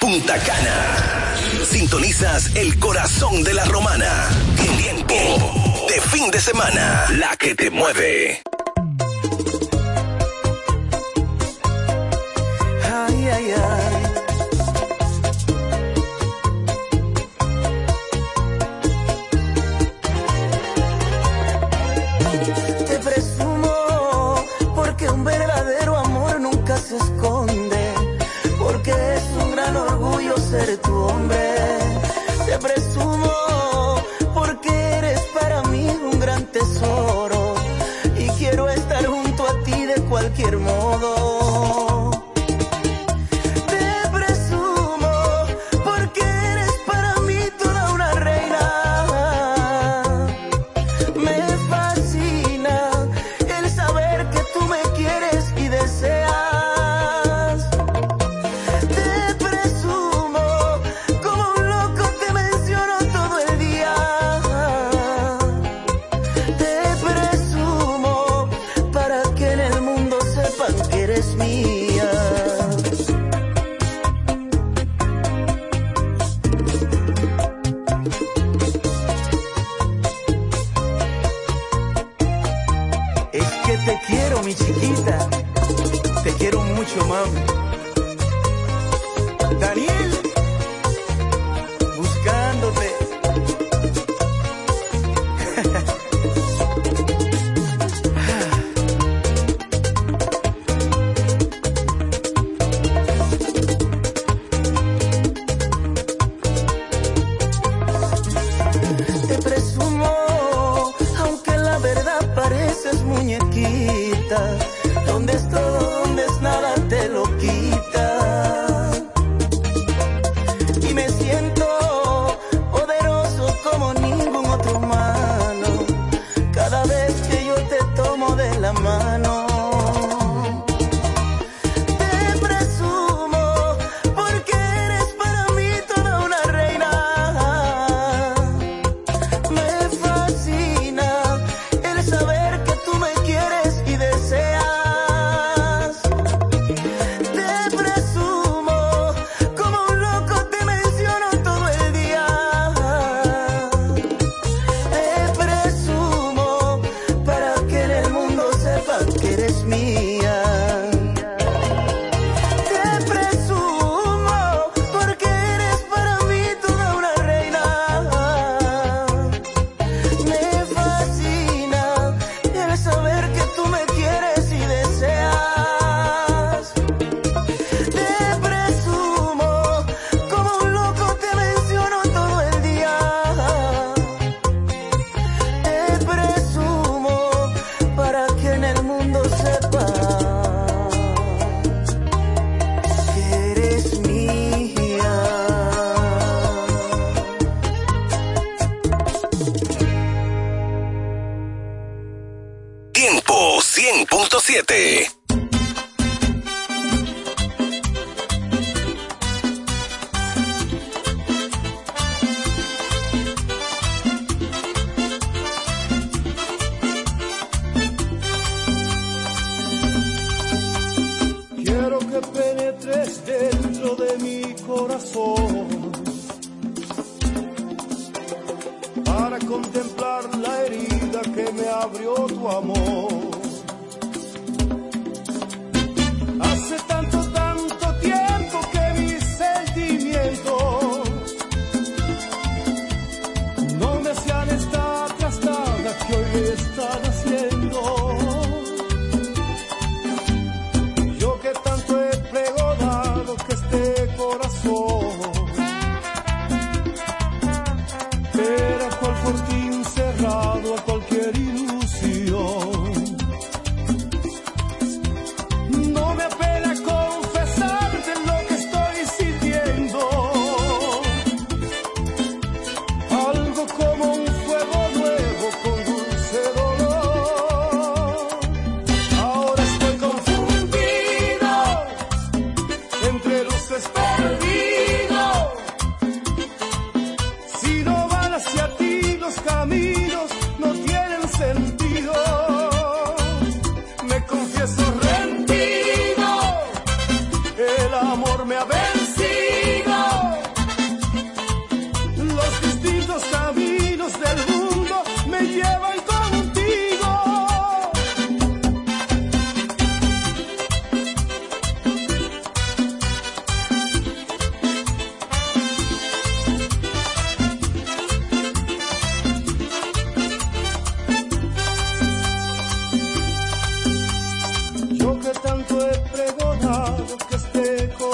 Punta Cana. Sintonizas el corazón de la romana. Tiempo de fin de semana, la que te mueve.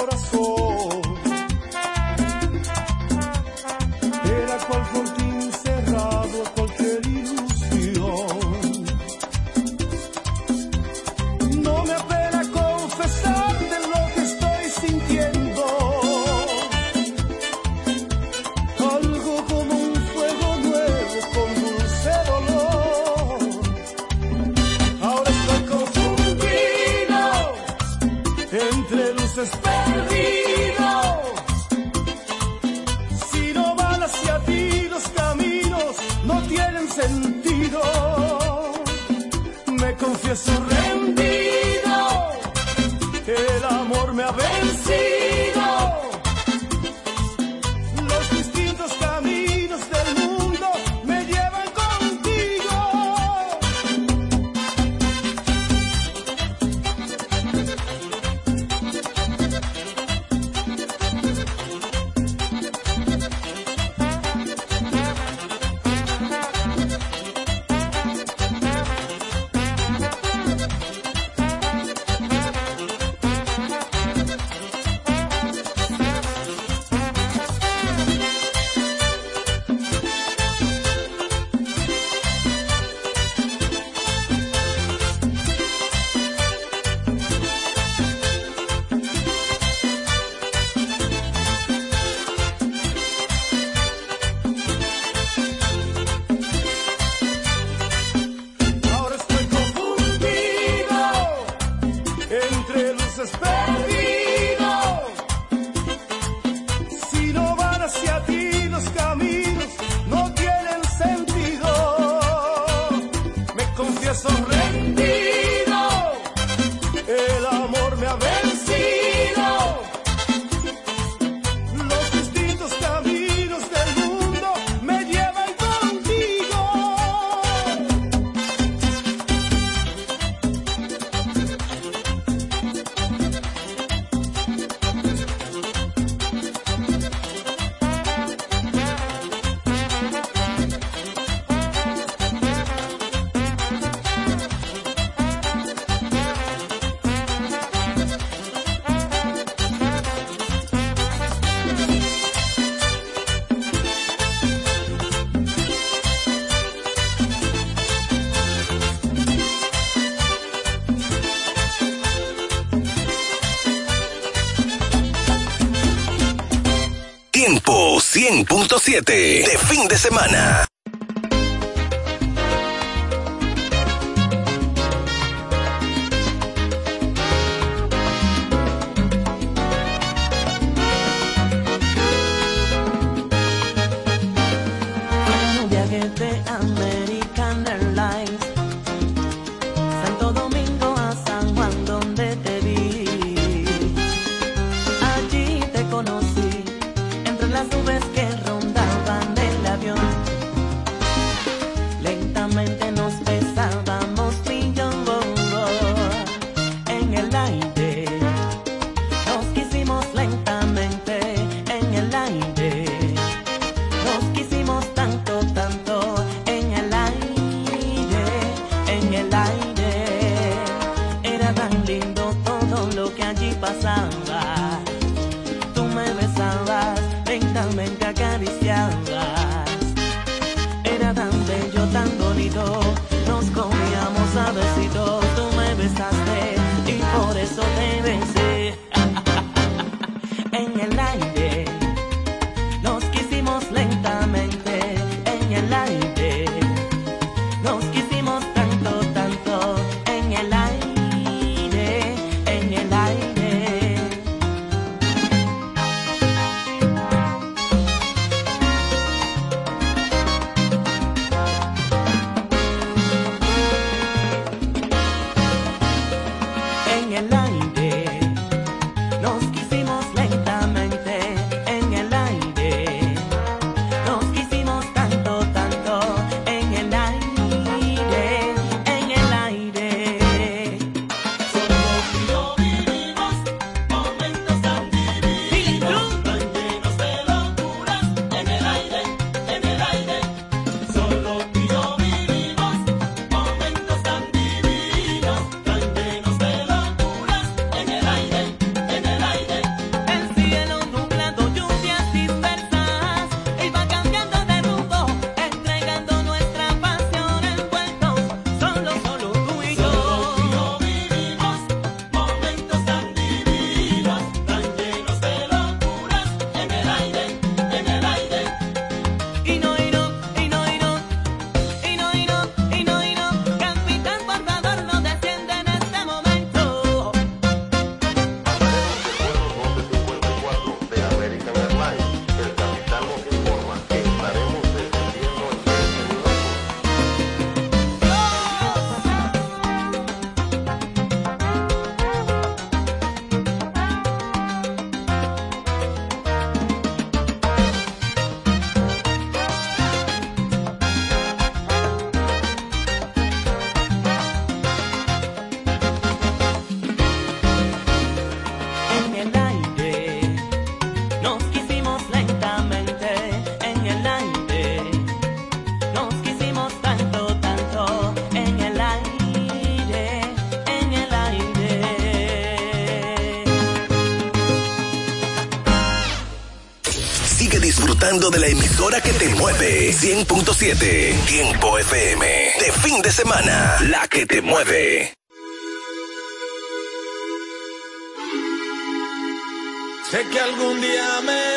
Corazón 100.7 de fin de semana. De la emisora que te mueve. 100.7 Tiempo FM. De fin de semana. La que te mueve. Sé que algún día me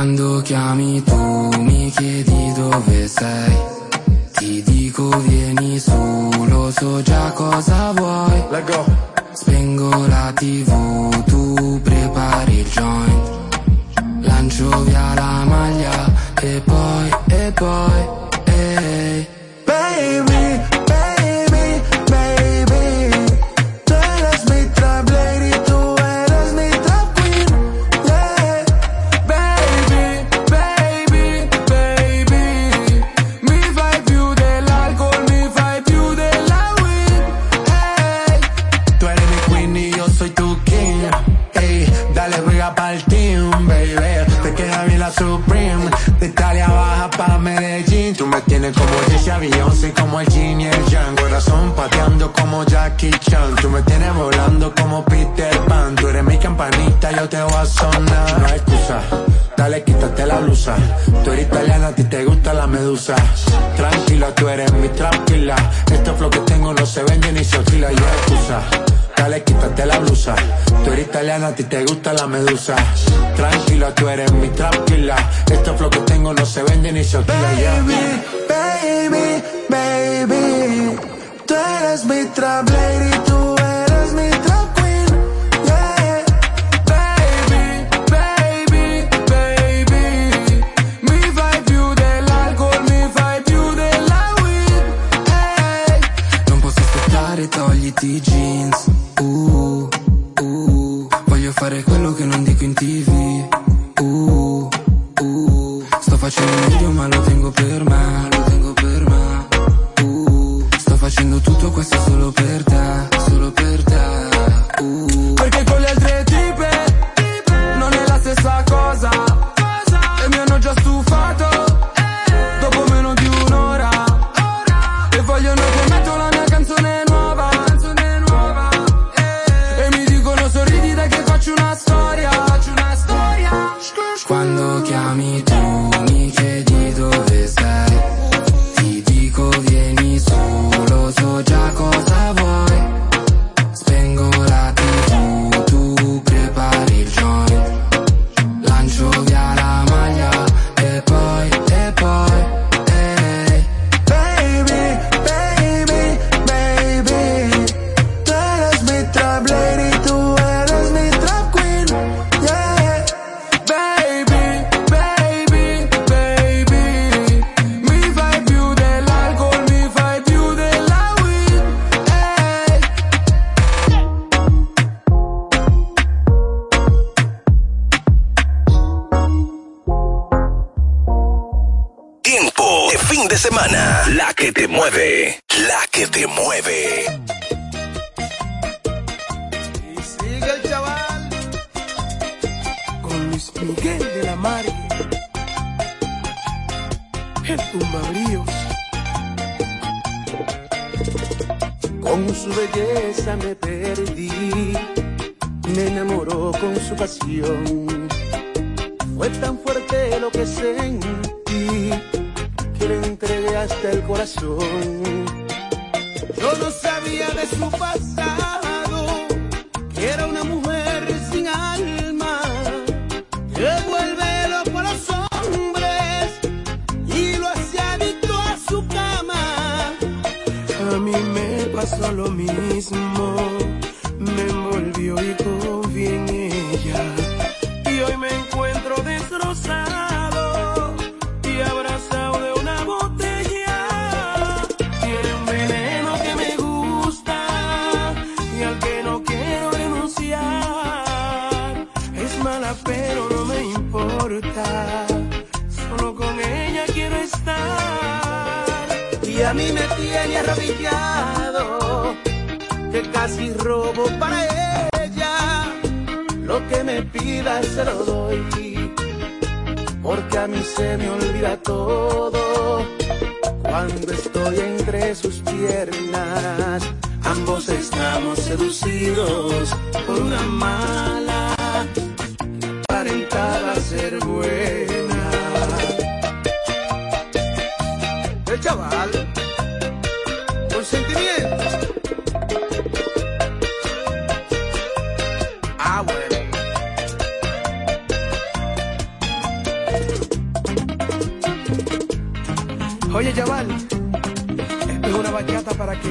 Quando chiami tu mi chiedi dove sei. Ti dico vieni su, lo so già cosa vuoi. Spengo la tv, tu prepari il joint. Oye, chaval, esto es una bachata para que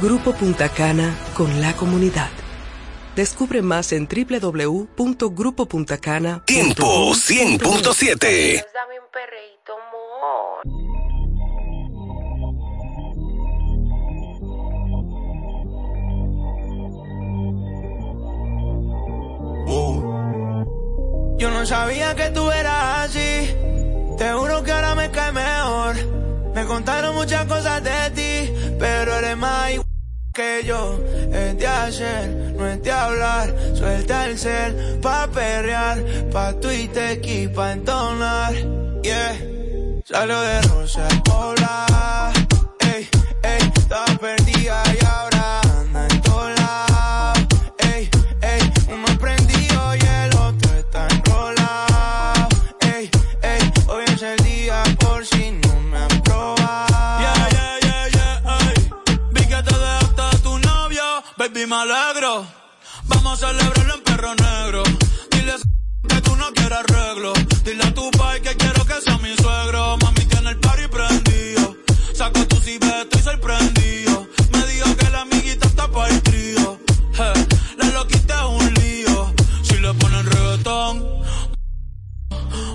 Grupo Punta Cana con la comunidad. Descubre más en www.grupopuntacana. Tiempo 100.7. Dame un perreíto, amor. Yo no sabía que tú eras así. Te juro que ahora me cae mejor. Me contaron muchas cosas de ti, pero eres más igual que yo. Es de hacer, no es de hablar. Suelta el cel pa' perrear, pa' Twitter y pa' entonar. Yeah. Salió de Rosa Poblado. Ey, ey, estaba perdida y ahora me alegro. Vamos a celebrarlo en perro negro. Dile que tú no quieres arreglo. Dile a tu pai que quiero que sea mi suegro. Mami tiene el party prendido. Saca tu cibeta, estoy sorprendido. Me dijo que la amiguita está para el trío. Je, la loquita es un lío. Si le ponen reggaetón,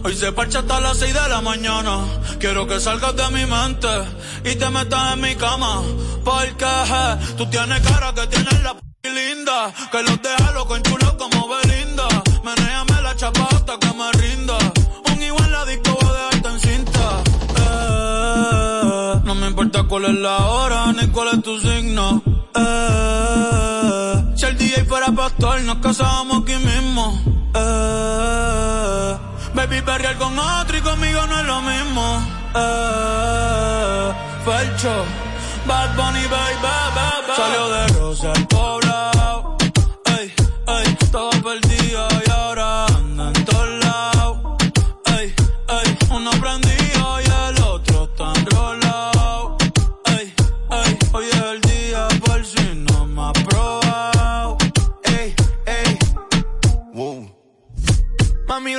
Hoy se parcha hasta las 6 de la mañana. Quiero que salgas de mi mente y te metas en mi cama. Porque je, tú tienes cara que tienes la p linda. Que los deja loco en chulo como Belinda. Menéame la chapa hasta que me rinda. Un igual la disco voy a dejarte en cinta. Eh, no me importa cuál es la hora ni cuál es tu signo. Eh, si el DJ fuera pastor, nos casábamos aquí mismo. Baby, perrear con otro y conmigo no es lo mismo. Eh, Felcho, Bad Bunny, baby, baby. Salió de Rosa al poblado. Ey, ey, estaba perdido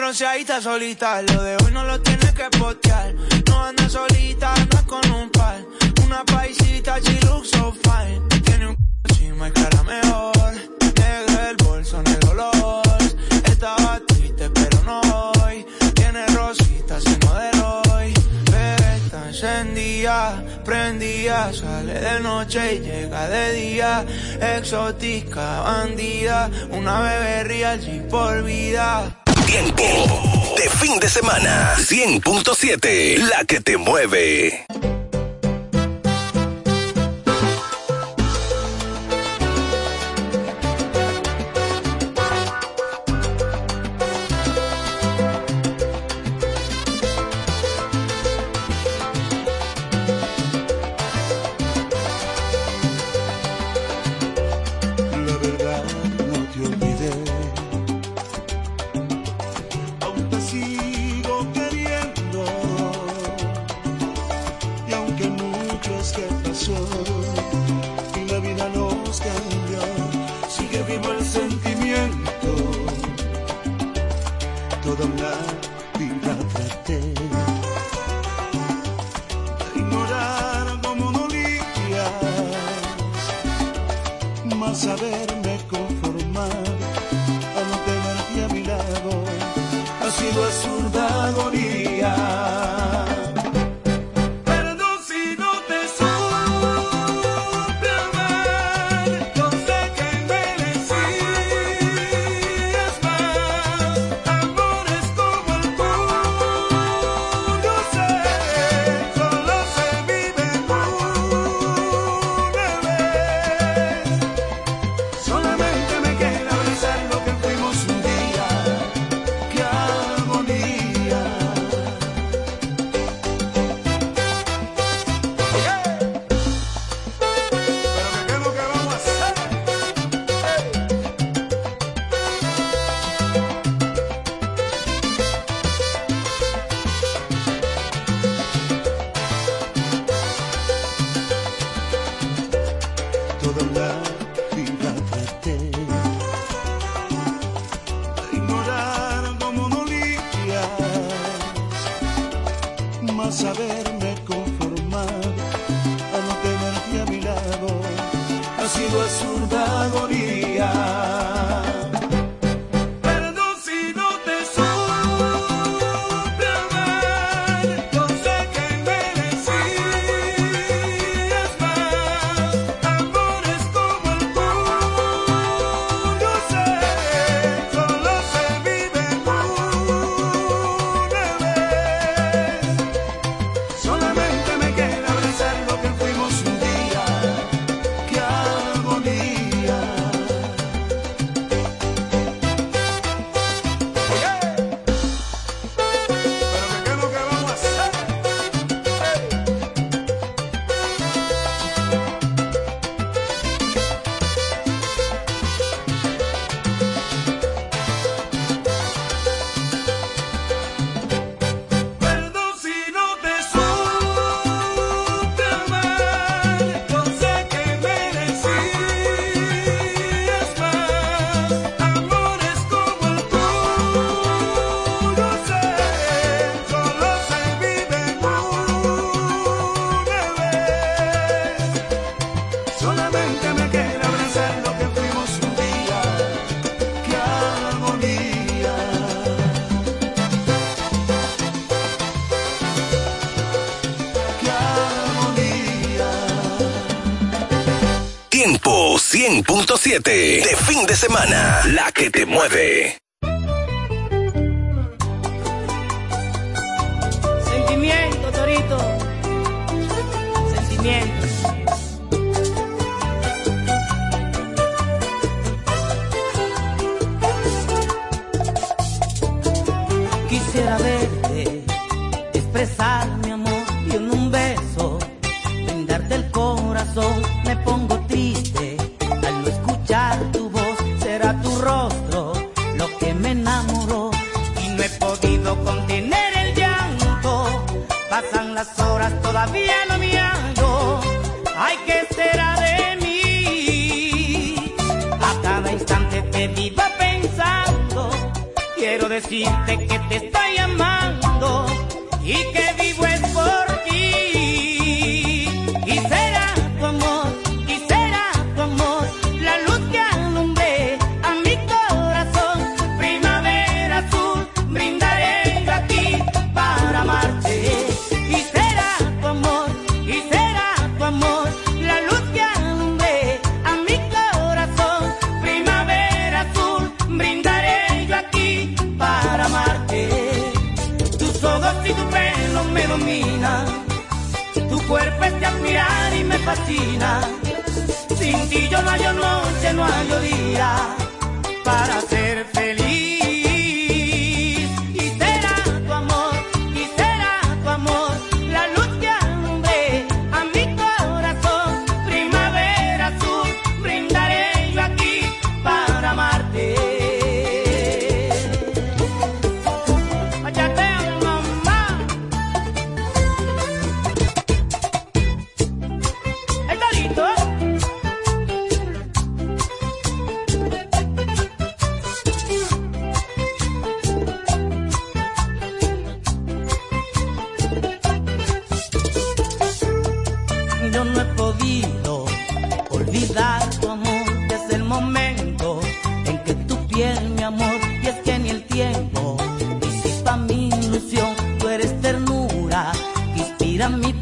bronceadita solita. Lo de hoy no lo tienes que postear. No anda solita, no es con un par. Una paisita, she looks so fine. Tiene un encima y cara mejor. Negro el bolso, en el olor. Estaba triste, pero no hoy. Tiene rosita, se modeló hoy. Pero está encendida, prendida. Sale de noche y llega de día. Exótica, bandida. Una bebé real, por vida tiempo de fin de semana. 100.7, la que te mueve. De fin de semana, la que te mueve.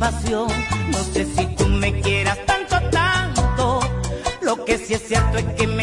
No sé si tú me quieras tanto, tanto. Lo que sí es cierto es que me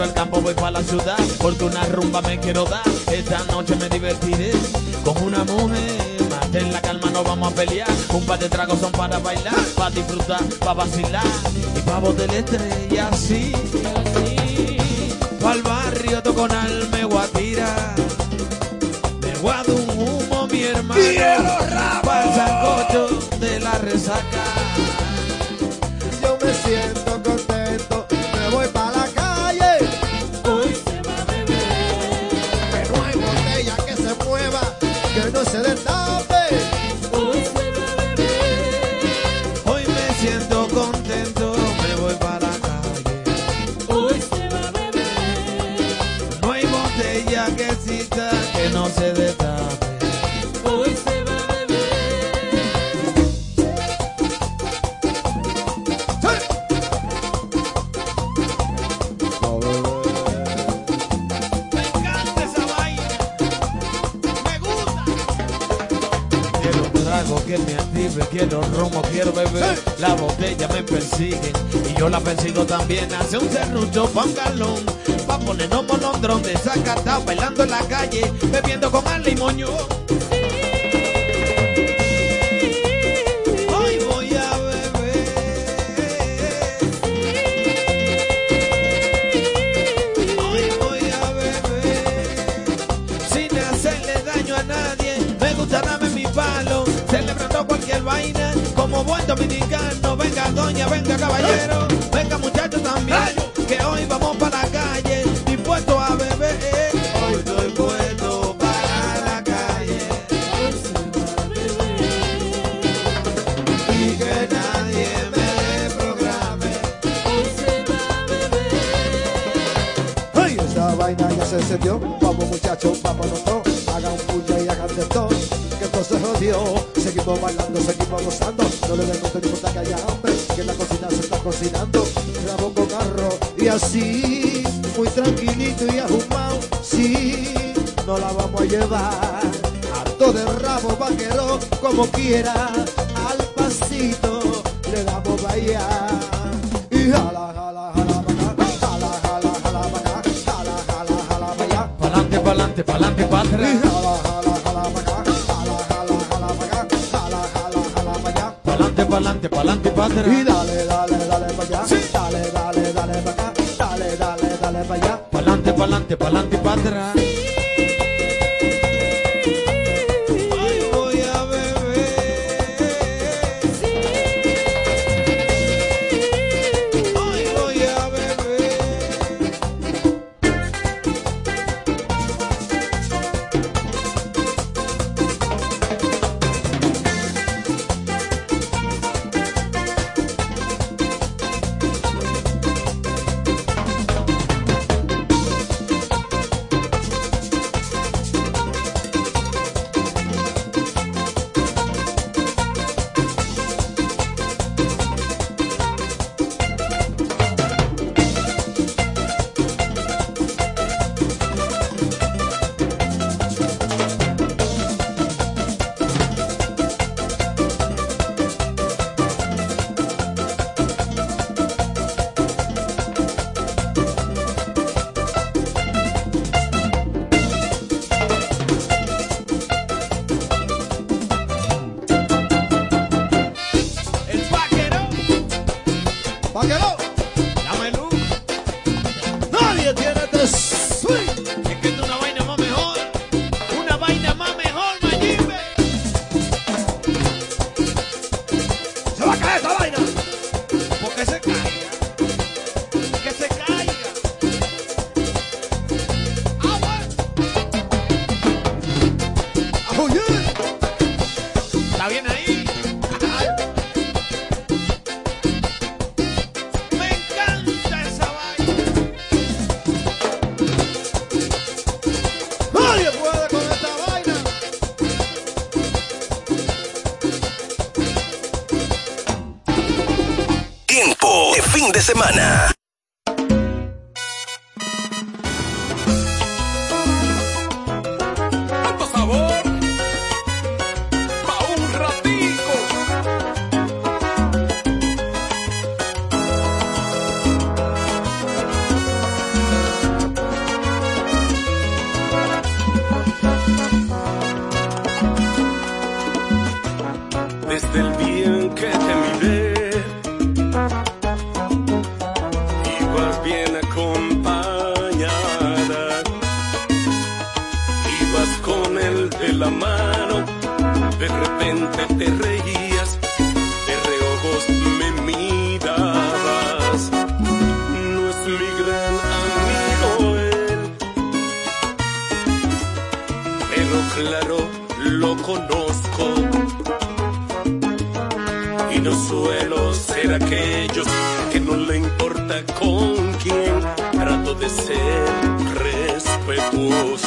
el campo, voy para la ciudad. Porque una rumba me quiero dar. Esta noche me divertiré con una mujer. Mantén la calma, no vamos a pelear. Un par de tragos son para bailar, para disfrutar, para vacilar. Y para botar el y así. Pa'l barrio Toconal me guatira. Me guado un humo, mi hermano. Para el sancocho quiera, al pasito le damos vaya. Y jala, jala, jala, jala, jala, jala. Pa'lante, pa'lante, pa'lante. Y jala, jala, jala, jala, jala, jala. Pa'lante, pa'lante, pa'lante. Y dale, dale, dale, para allá. Sí. Dale, dale, dale, para dale, dale, dale, para. Pa'lante, pa'lante, pa'lante, semana. Y no suelo ser aquellos que no le importa con quién trato de ser respetuoso.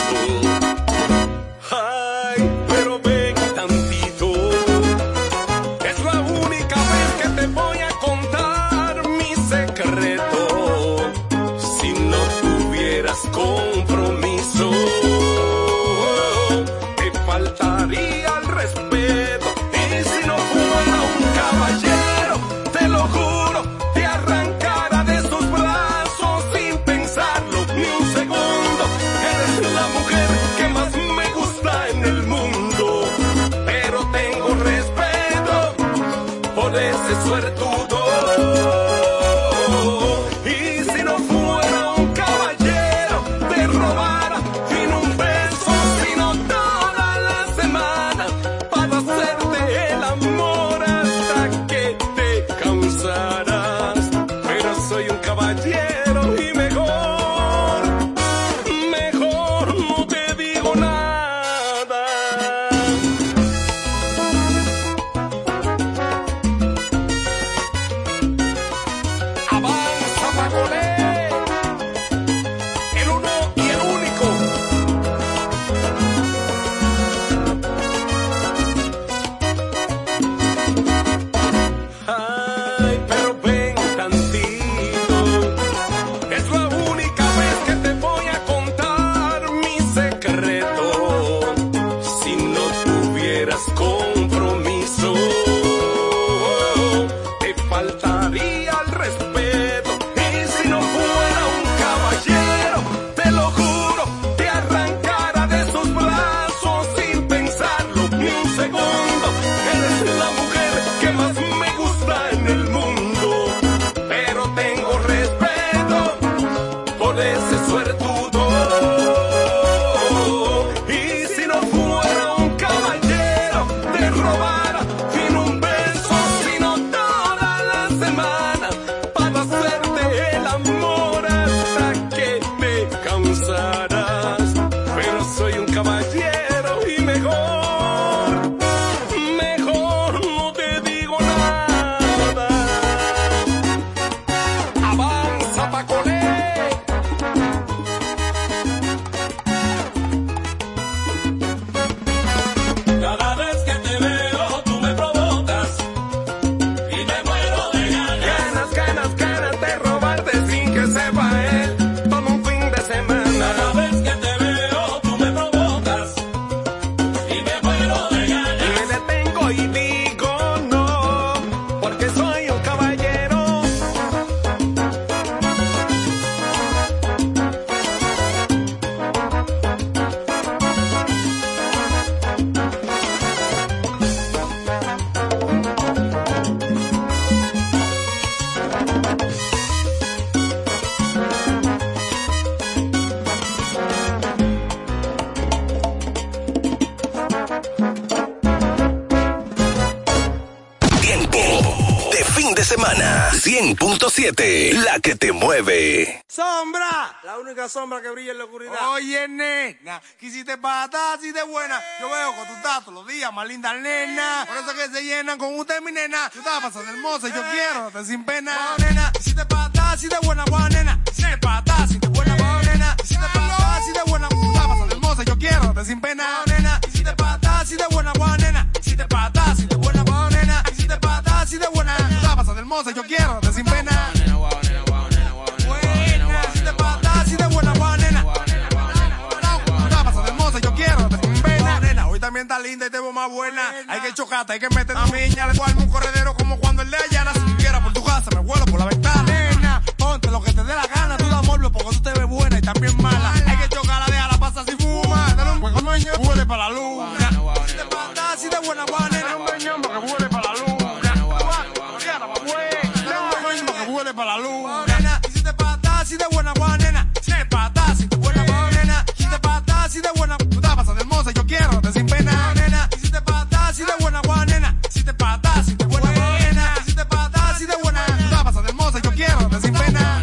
100.7, la que te mueve. Sombra, la única sombra que brilla en la oscuridad. Oye, nena, quisiste patar así de buena. Yo veo tú estás todos los días más linda, nena. Por eso que se llenan con usted, mi nena. Tú estás pasando hermosa y yo quiero, te sin pena. Guau, nena, quisiste patar así de buena, guau, nena. Quisiste patar así de buena, guau, nena. Quisiste patar así de buena, tú estás pasando hermosa y yo quiero, te sin pena. Guau, nena, quisiste patar así de buena, guau, nena. Quisiste patar así de buena, guau, nena. Quisiste patar así de buena, estás pasando hermosa yo quiero, te sin pena. Buena, quisiste patar así de buena, guau, nena. Hermosa yo quiero, te sin pena. Nena, hoy también está linda y te veo más buena. Hay que chocarte, hay que meter a miña, le armo un corredero como cuando el de Ayala. Si tú quieras por tu casa, me vuelo por la ventana. Nena, ponte lo que te dé la gana, tú da morbo porque tú te ves buena y también mala. Hay que chocarla, déjala pasar si fuma. Dale un hueco dueño, huele para la luna. Si te patas así de buena, guau, nena. Dale un beñón para la para la luna. Oh, y si te patas, si de buena guay, nena. Si te patas, si de buena guay, nena. Si te patas, si de buena Tú te pasas de hermosa, yo quiero, te sin pena. Y si te patas, si de buena guay, nena. Si te patas, si de buena guay, nena. Si te patas, si de buena Tú te pasas de hermosa, yo quiero, te sin pena.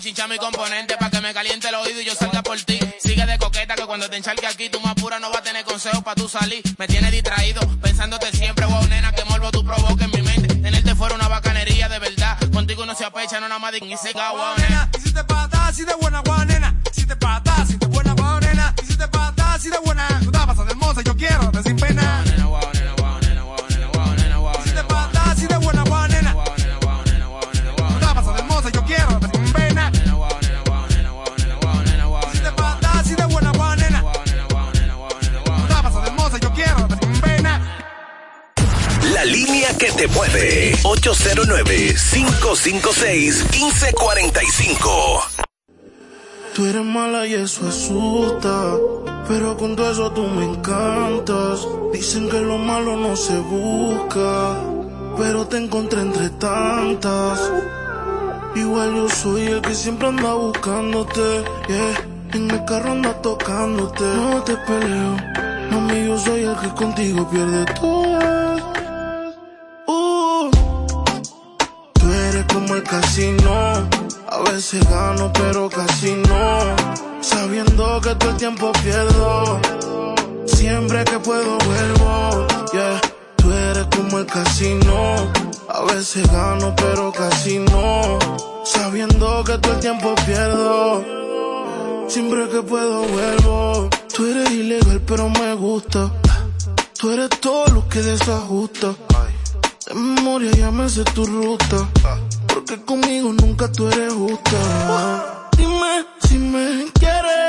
Chichame componente te encharque aquí, tú más pura no vas a tener consejos pa' tú salir. Me tienes distraído, pensándote siempre, wow, nena, que morbo tú provoca en mi mente. Tenerte fuera una bacanería de verdad. Contigo no se apecha, no nada más dignifica, wow, nena. Y si te pata, si de buena guau, nena. Si te pata, si de buena guau, nena. Y si te pata, si de buena. Tú te pasas de hermosa, yo quiero, te sin pena. Te mueve. 809-556-1545. Tú eres mala y eso asusta, pero con todo eso tú me encantas. Dicen que lo malo no se busca, pero te encontré entre tantas. Igual yo soy el que siempre anda buscándote, yeah. En el carro anda tocándote, no te peleo. Mami, yo soy el que contigo pierde todo. Puedo vuelvo. Yeah. Tú eres como el casino. A veces gano, pero casi no. Sabiendo que todo el tiempo pierdo. Siempre que puedo vuelvo. Tú eres ilegal, pero me gusta. Tú eres todo lo que desajusta. De memoria ya me tu ruta. Porque conmigo nunca tú eres justa. Dime si me quieres.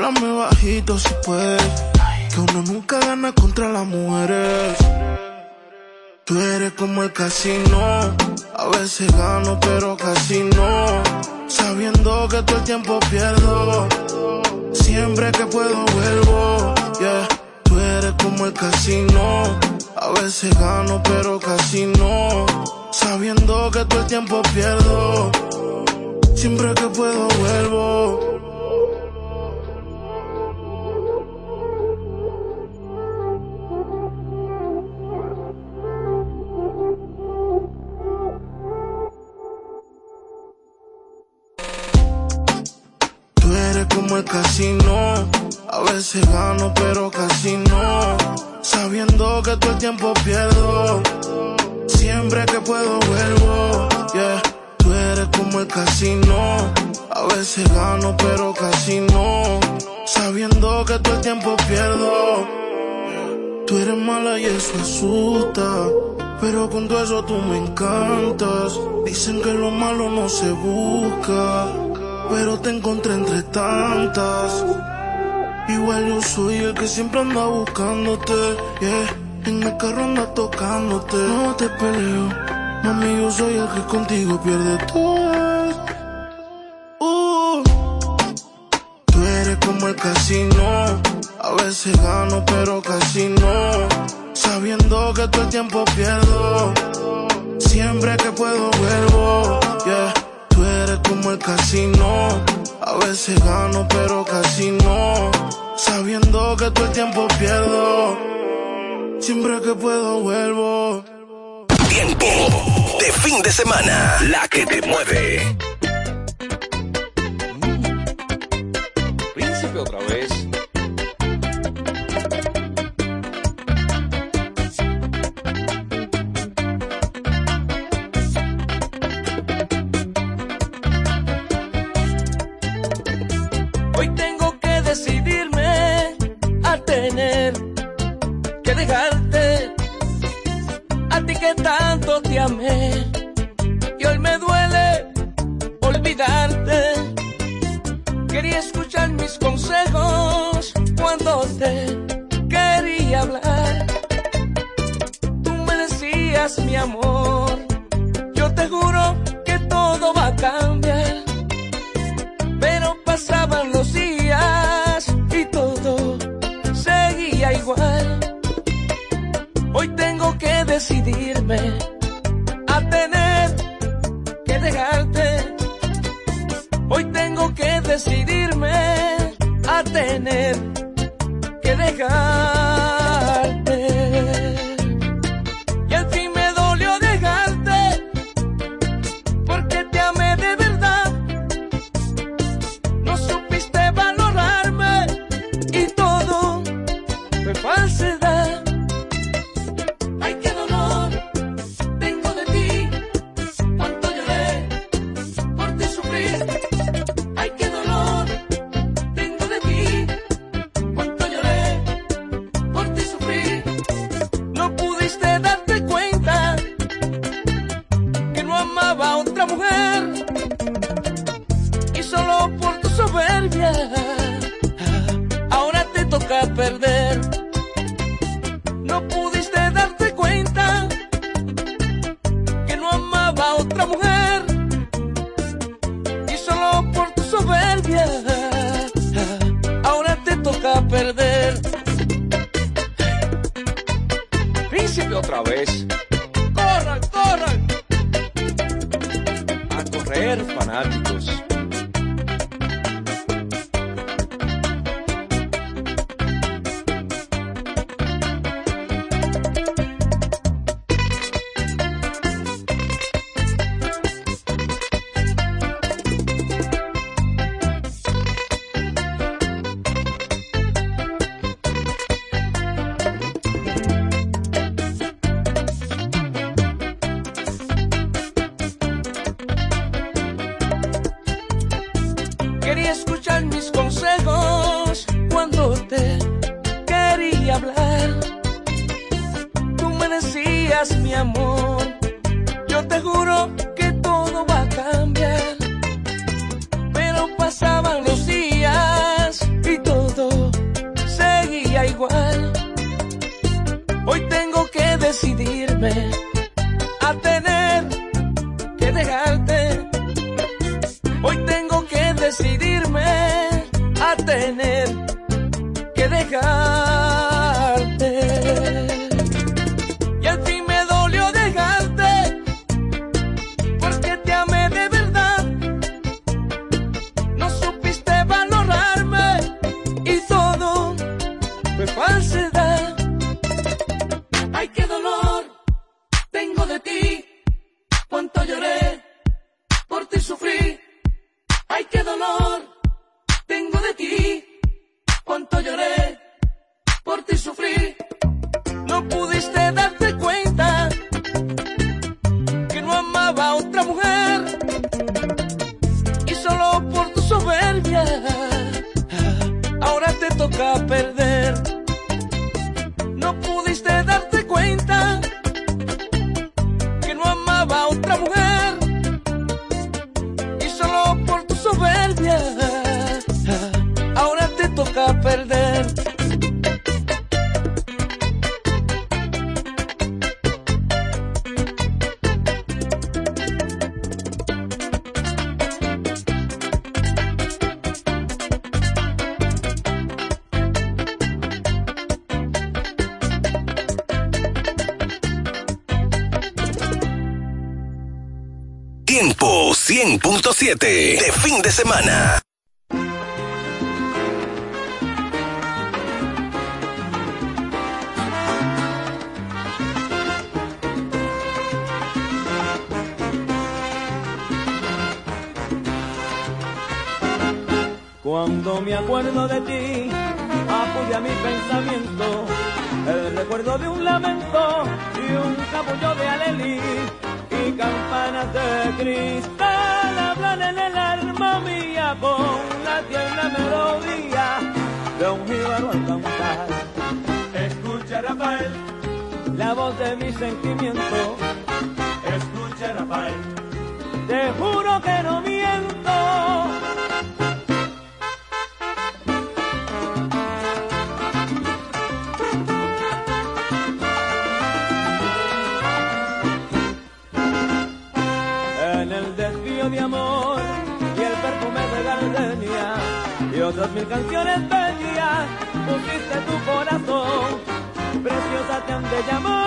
Háblame bajito si puedes. Que uno nunca gana contra las mujeres. Tú eres como el casino. A veces gano, pero casi no. Sabiendo que todo el tiempo pierdo. Siempre que puedo vuelvo. Yeah. Tú eres como el casino. A veces gano, pero casi no. Sabiendo que todo el tiempo pierdo. Siempre que puedo vuelvo. Como el casino. A veces gano, pero casi no. Sabiendo que todo el tiempo pierdo. Siempre que puedo vuelvo. Yeah. Tú eres como el casino. A veces gano, pero casi no. Sabiendo que todo el tiempo pierdo. Tú eres mala y eso asusta. Pero con todo eso tú me encantas. Dicen que lo malo no se busca. Pero te encontré entre tantas. Igual yo soy el que siempre anda buscándote. Yeah. En el carro anda tocándote. No te peleo. Mami, yo soy el que contigo pierde todo. Uh. Tú eres como el casino. A veces gano, pero casi no. Sabiendo que todo el tiempo pierdo. Siempre que puedo vuelvo. Yeah. Como el casino. A veces gano, pero casi no. Sabiendo que todo el tiempo pierdo. Siempre que puedo vuelvo. Tiempo de fin de semana. La que te mueve. Príncipe otra vez. Decidirme 100.7 de fin de semana. De mi sentimiento. Escucha Rafael, te juro que no miento. en el desvío de amor y el perfume de gardenia y otras mil canciones bellas pusiste tu corazón preciosa te han de llamar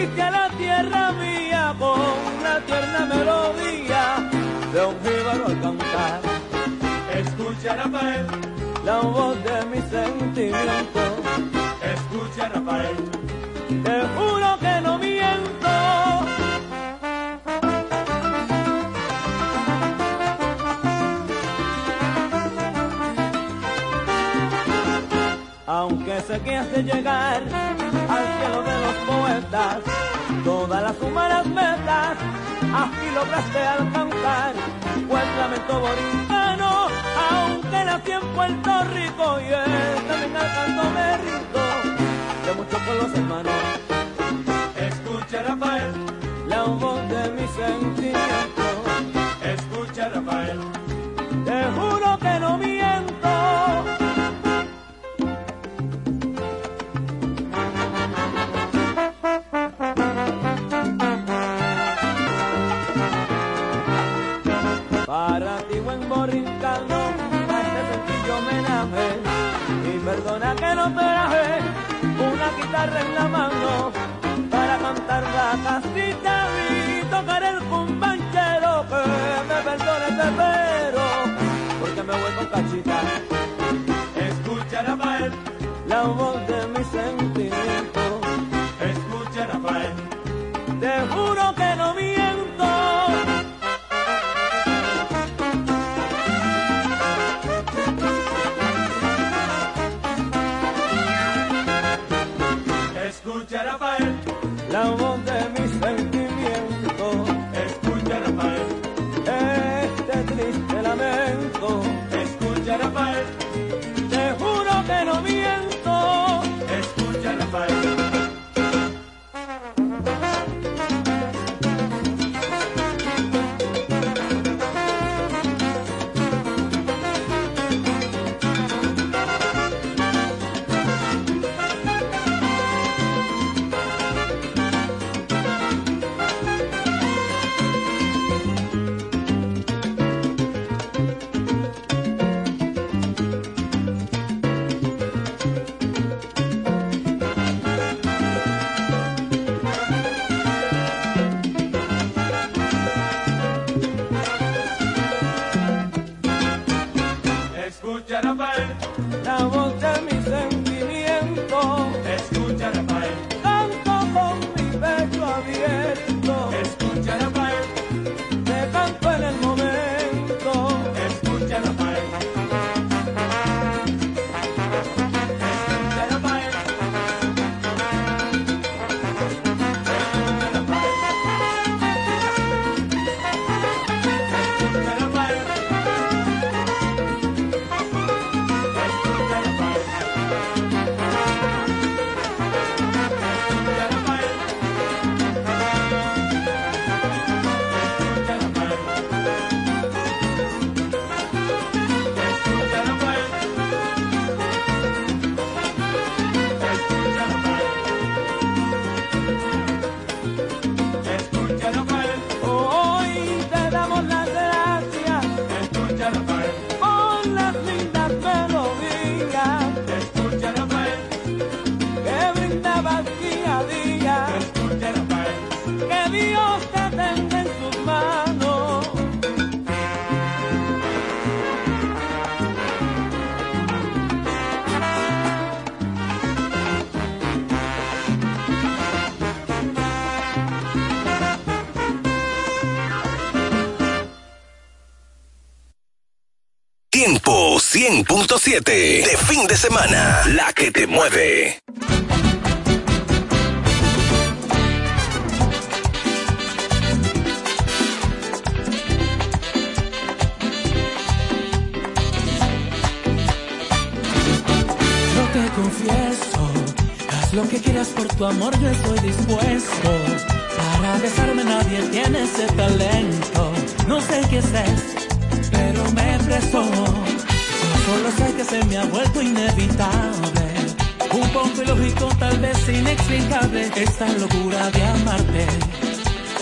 dijiste a la tierra mía con una tierna melodía de un jíbaro al cantar. Escucha Rafael la voz de mi sentimiento. Escucha Rafael te juro que no miento. Aunque sé que has de llegar todas las humanas metas, así lograste alcanzar, pues lamento borincano, aunque nací en Puerto Rico y él también al canto me rico, de mucho con los hermanos. Escucha Rafael, la voz de mi sentimiento. homenaje, una guitarra en la mano para cantar la casita y tocar el cumbanchero que me perdone pero porque me voy con cachita. Escucha Rafael, la voz 100.7 de fin de semana. La que te mueve. Yo te confieso, haz lo que quieras por tu amor, yo estoy dispuesto. Para besarme nadie tiene ese talento. No sé qué es, ha vuelto inevitable. Un poco ilógico, tal vez inexplicable, esta locura de amarte.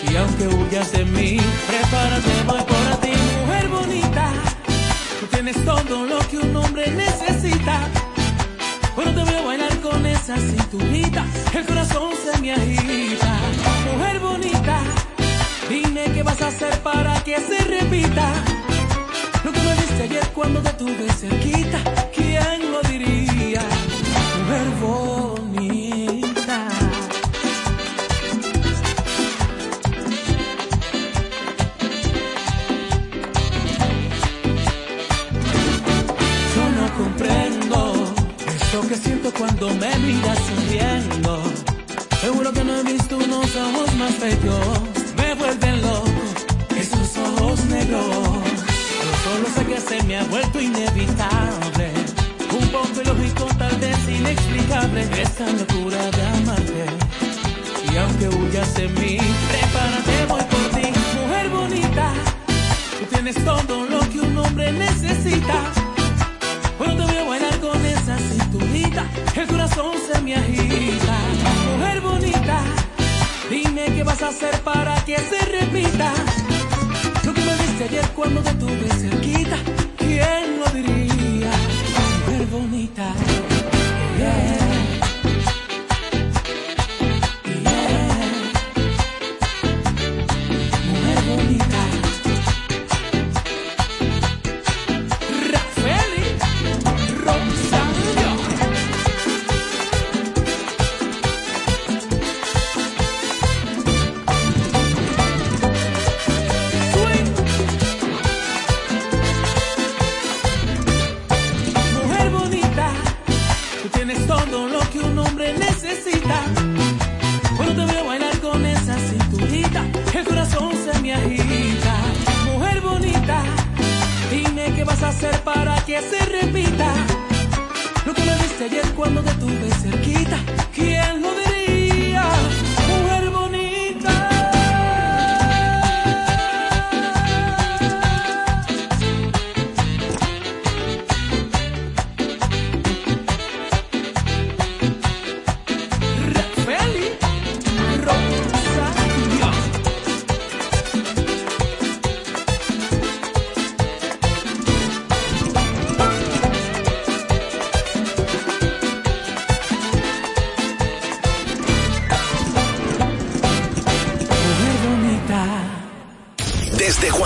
Y aunque huyas de mí, prepárate, voy por ti, mujer bonita. Tú tienes todo lo que un hombre necesita. Bueno, te voy a bailar con esa cinturita. El corazón se me agita. Mujer bonita, dime qué vas a hacer para que se repita. Lo que me diste ayer cuando te tuve cerquita. ¿Quién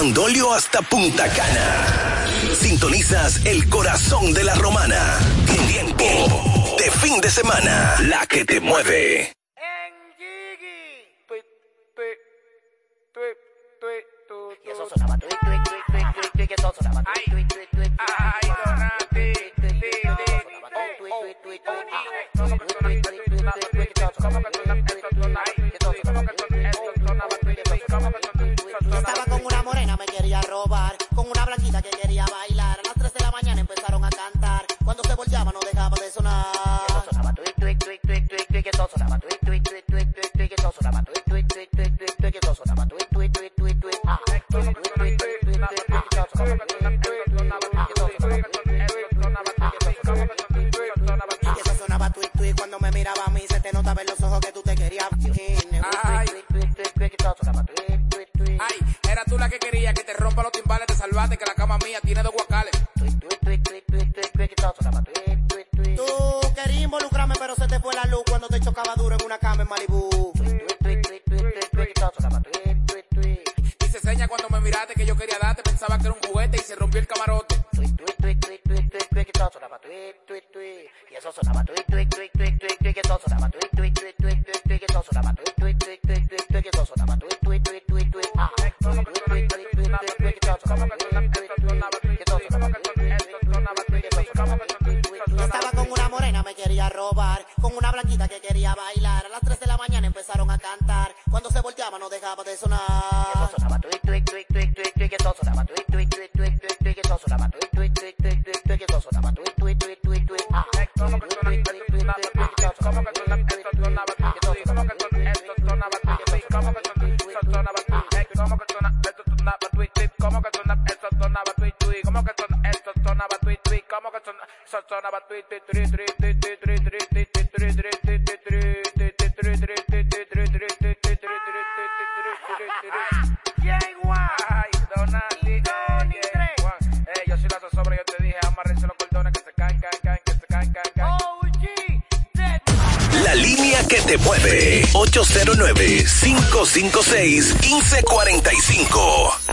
Juan hasta Punta Cana. Sintonizas el corazón de la romana. Tiempo de fin de semana. La que te mueve. Estaba con una morena, me quería robar, con una blanquita que quería bailar. A las 3 de la mañana empezaron a cantar. Cuando se volteaba no dejaba de sonar. cinco seis quince cuarenta y cinco.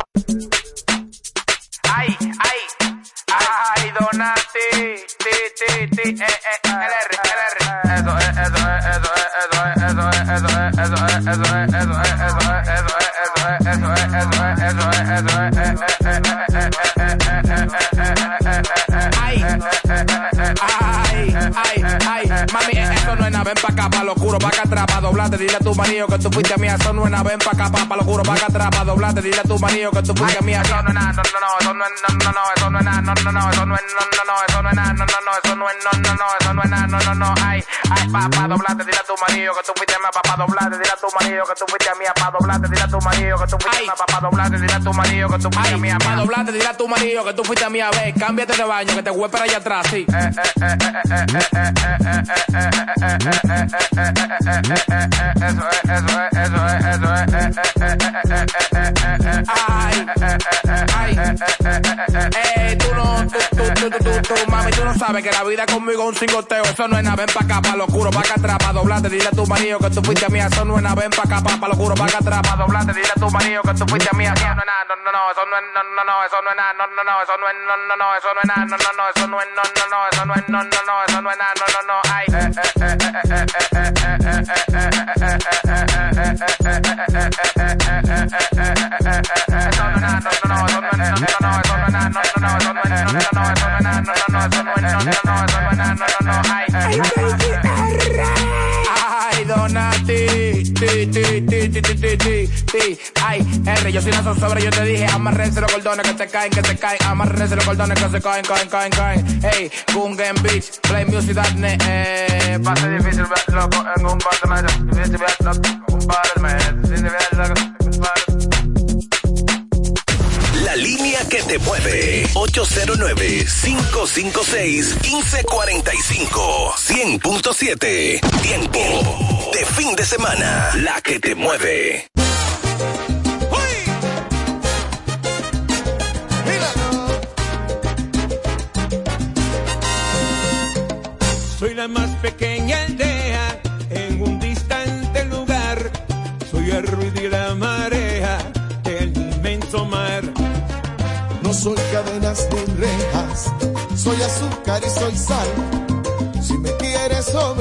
Dile a tu marido que tú fuiste mía, es nada, ven pa' acá, pa' lo oscuro, pa' acá atrás, pa' doblarte, dile a tu marido que tú fuiste mía, eso no es nada, no, no, eso no es, no, no, no, eso no es nada, no, no, no, eso no es, no, no, no, eso no es nada, no, no, no, eso no es, no, no, no, eso no es nada, no, no, no, ay, ay, pa' pa' doblarte, dile a tu marido que tú fuiste mía, pa' pa' doblarte, dile a tu marido que tú fuiste mía, pa' doblarte, a tu marido que tú fuiste mía, pa' pa' doblarte, dile a tu marido que tú fuiste mía, pa' doblarte, dile a tu marido que tú fuiste mía, ve, cámbiate de baño, que te voy para allá atrás, sí. Ay, ay, eh, tú no, tú, tú, tú, tú, tú, mami, tú no sabes que la vida conmigo es un cingoteo, eso no es nada, ven pa' acá, pa' lo oscuro, pa' acá atrás, pa' doblarte, dile a tu marido que tú fuiste mía, eso no es nada, ven pa' acá, pa' lo oscuro, pa' acá atrás, pa' doblarte, dile a tu marido que tú fuiste mía, no nada, no, no, no, eso no es, no, no, no, eso no es nada, no, no, no, eso no es, no, no, no, eso no es nada, no, no, no, eso no es, no, no, no, eso no es, no, no, no, eso no es nada, no, no, no, ay, ay, R, yo soy una zozobra, yo te dije, amarrense los cordones que te caen, que te caen, amarrense los cordones que se caen, caen, caen, caen, hey, Boom Game Beach, Play Music Darknet, eh, va difícil, loco, en un par de meses, difícil, loco, un par de meses, difícil, loco, un par de meses línea que te mueve. 809-556-1545. 100.7. Tiempo de fin de semana, la que te mueve. Soy la más pequeña aldea en un distante lugar. Soy el ruido y la marea del inmenso mar. No soy cadenas ni rejas, soy azúcar y soy sal. Si me quieres o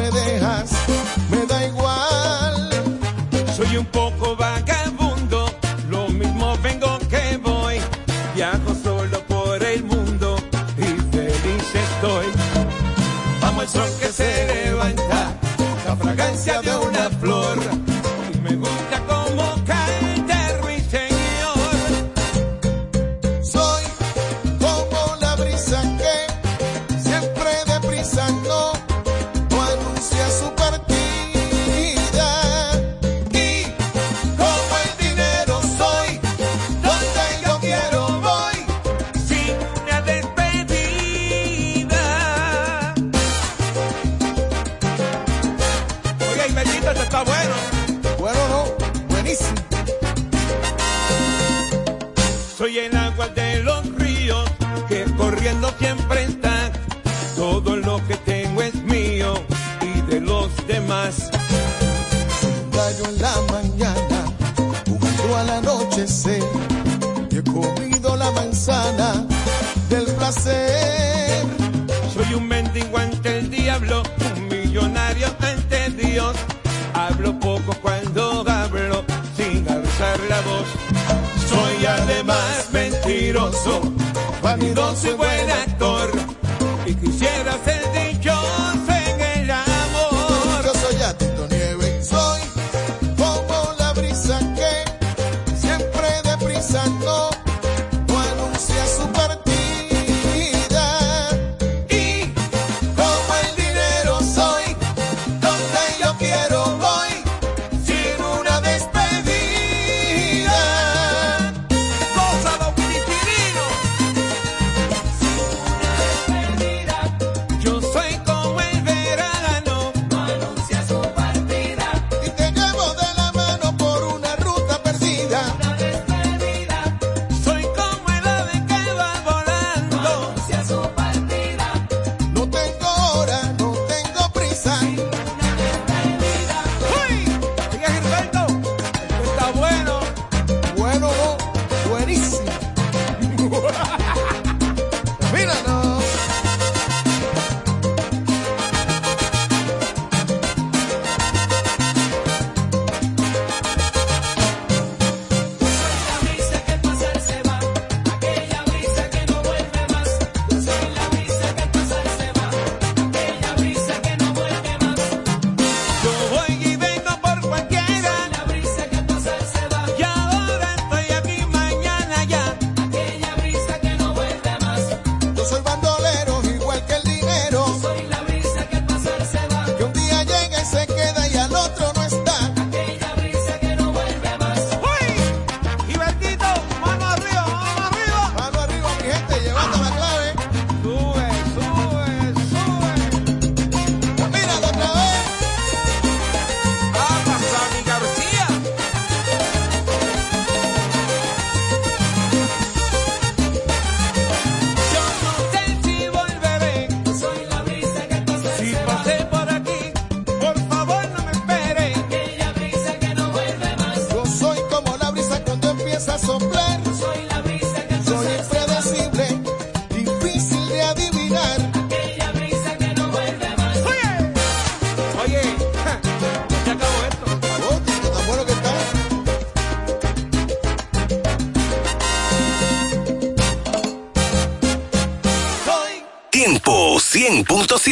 se había una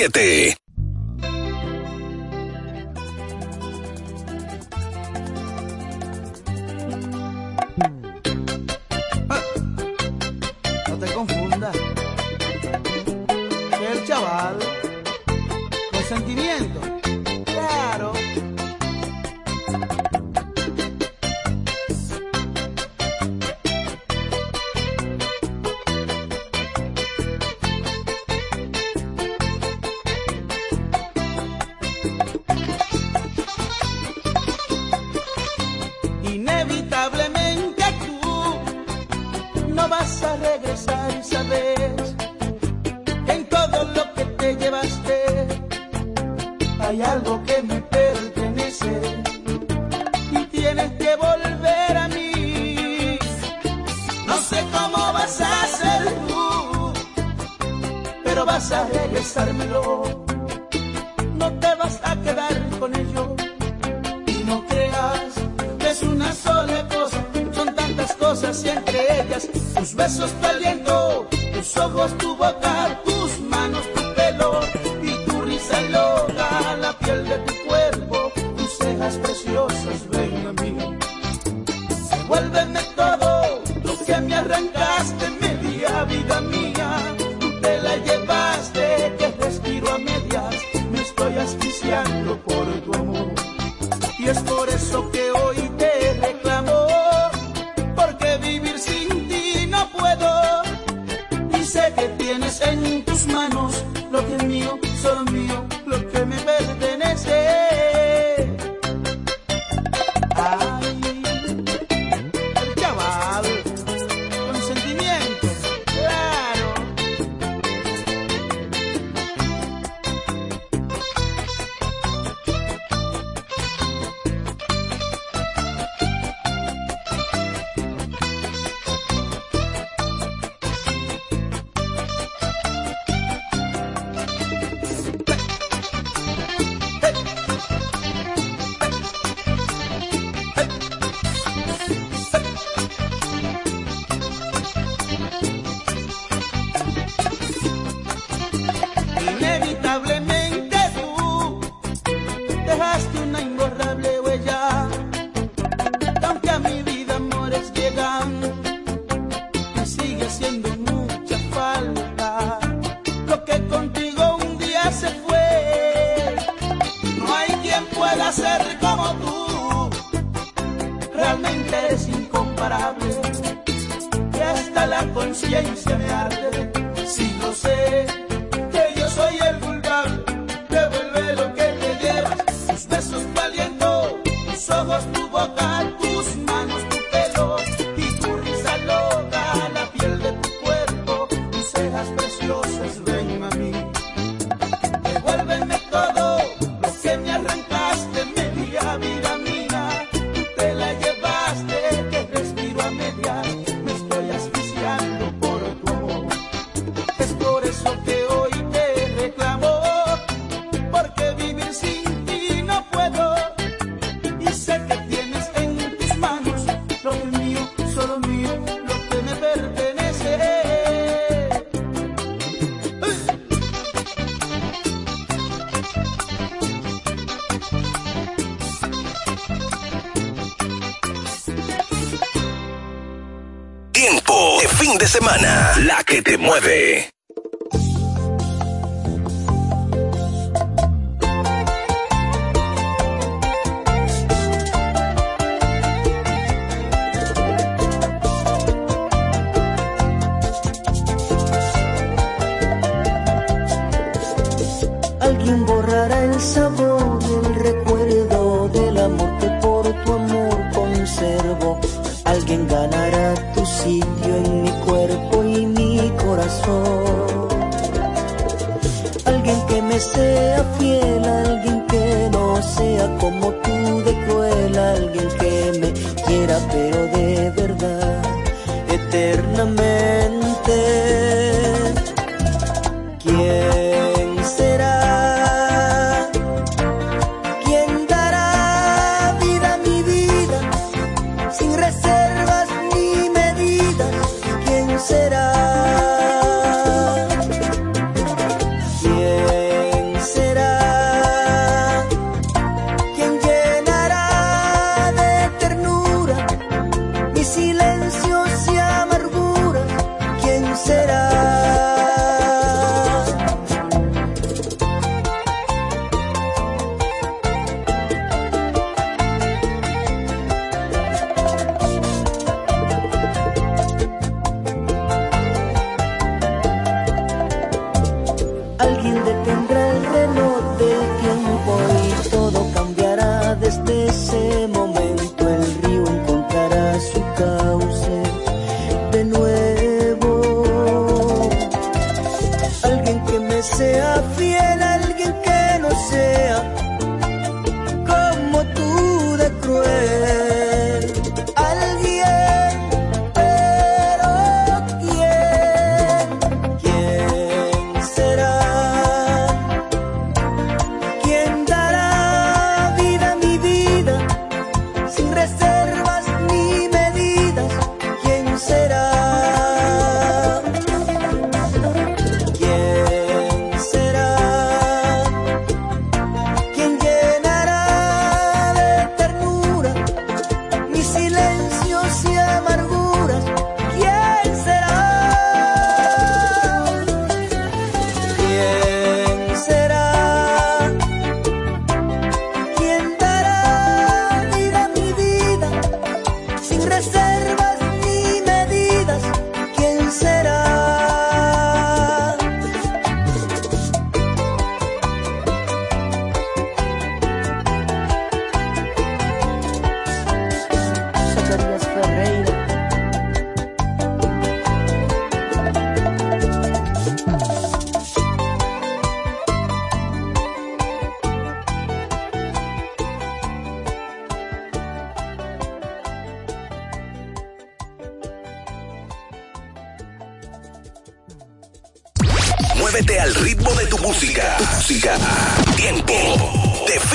7. Vuelveme semana. La que te mueve.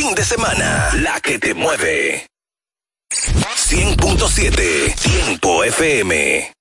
Fin de semana. La que te mueve. 100.7 Tiempo FM.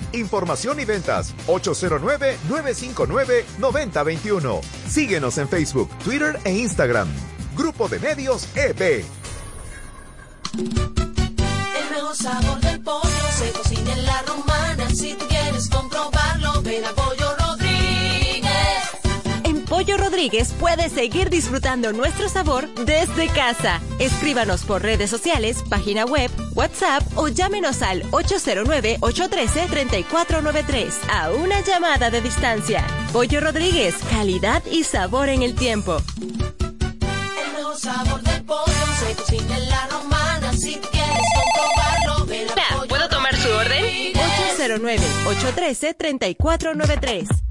Información y ventas 809-959-9021. Síguenos en Facebook, Twitter e Instagram. Grupo de Medios E EB. El mejor sabor del pollo se cocina en la romana. Si quieres comprobarlo, ven a Pollo Pollo Rodríguez puedes seguir disfrutando nuestro sabor desde casa. Escríbanos por redes sociales, página web, WhatsApp o llámenos al 809-813-3493 a una llamada de distancia. Pollo Rodríguez, calidad y sabor en el tiempo. El mejor sabor del pollo se cocina en la romana. Si quieres comprobarlo, ven a ¿Puedo tomar su orden? 809-813-3493.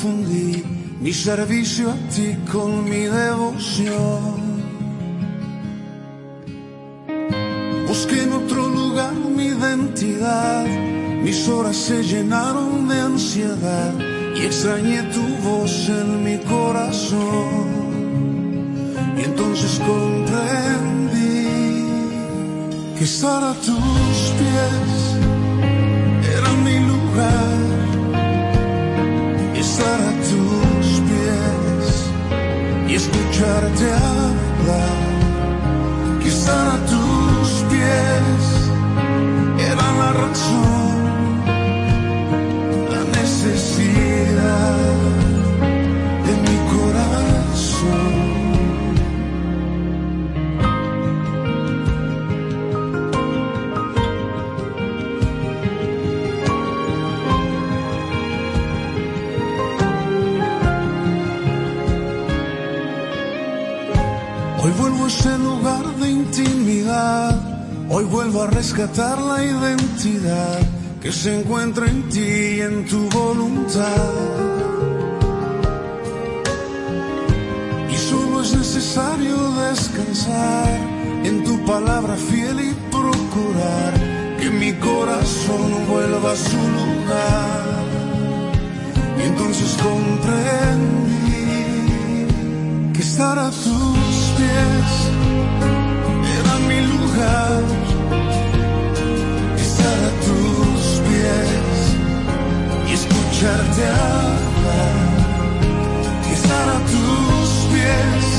Confundí mi servicio a ti con mi devoción. Busqué en otro lugar mi identidad, mis horas se llenaron de ansiedad y extrañé tu voz en mi corazón. Y entonces comprendí que estar tus vuelvo a rescatar la identidad que se encuentra en ti y en tu voluntad. Y solo es necesario descansar en tu palabra fiel y procurar que mi corazón vuelva a su lugar. Y entonces comprendí que estar a tus pies era mi lugar. Escucharte hablar. Estar a tus pies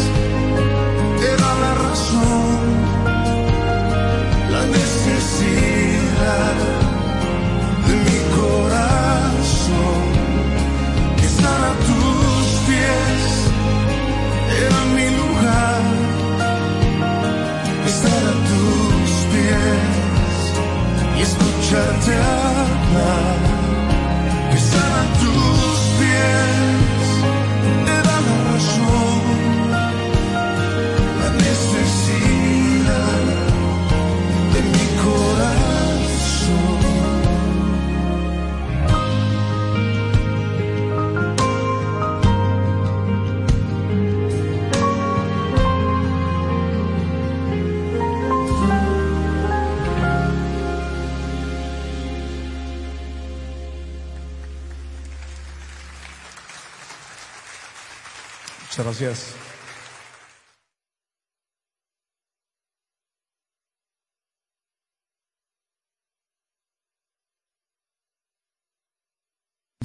Muchas gracias.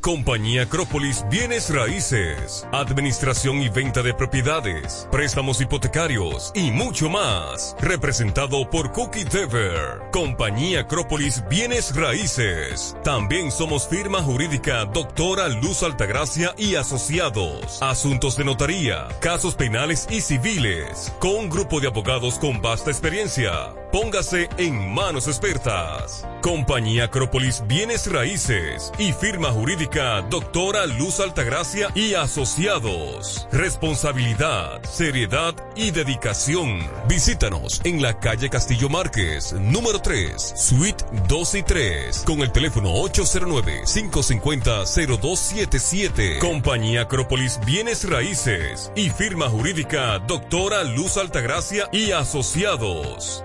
Compañía Acrópolis Bienes Raíces, Administración y Venta de Propiedades, Préstamos Hipotecarios y mucho más. Representado por Cookie Dever. Compañía Acrópolis Bienes Raíces. También somos firma jurídica Doctora Luz Altagracia y Asociados. Asuntos de notaría, casos penales y civiles. Con un grupo de abogados con vasta experiencia. Póngase en manos expertas. Compañía Acrópolis Bienes Raíces y firma jurídica Doctora Luz Altagracia y Asociados. Responsabilidad, seriedad y dedicación. Visítanos en la calle Castillo Márquez, número 3, suite 2 y 3, con el teléfono 809-550-0277. Compañía Acrópolis Bienes Raíces y firma jurídica Doctora Luz Altagracia y Asociados.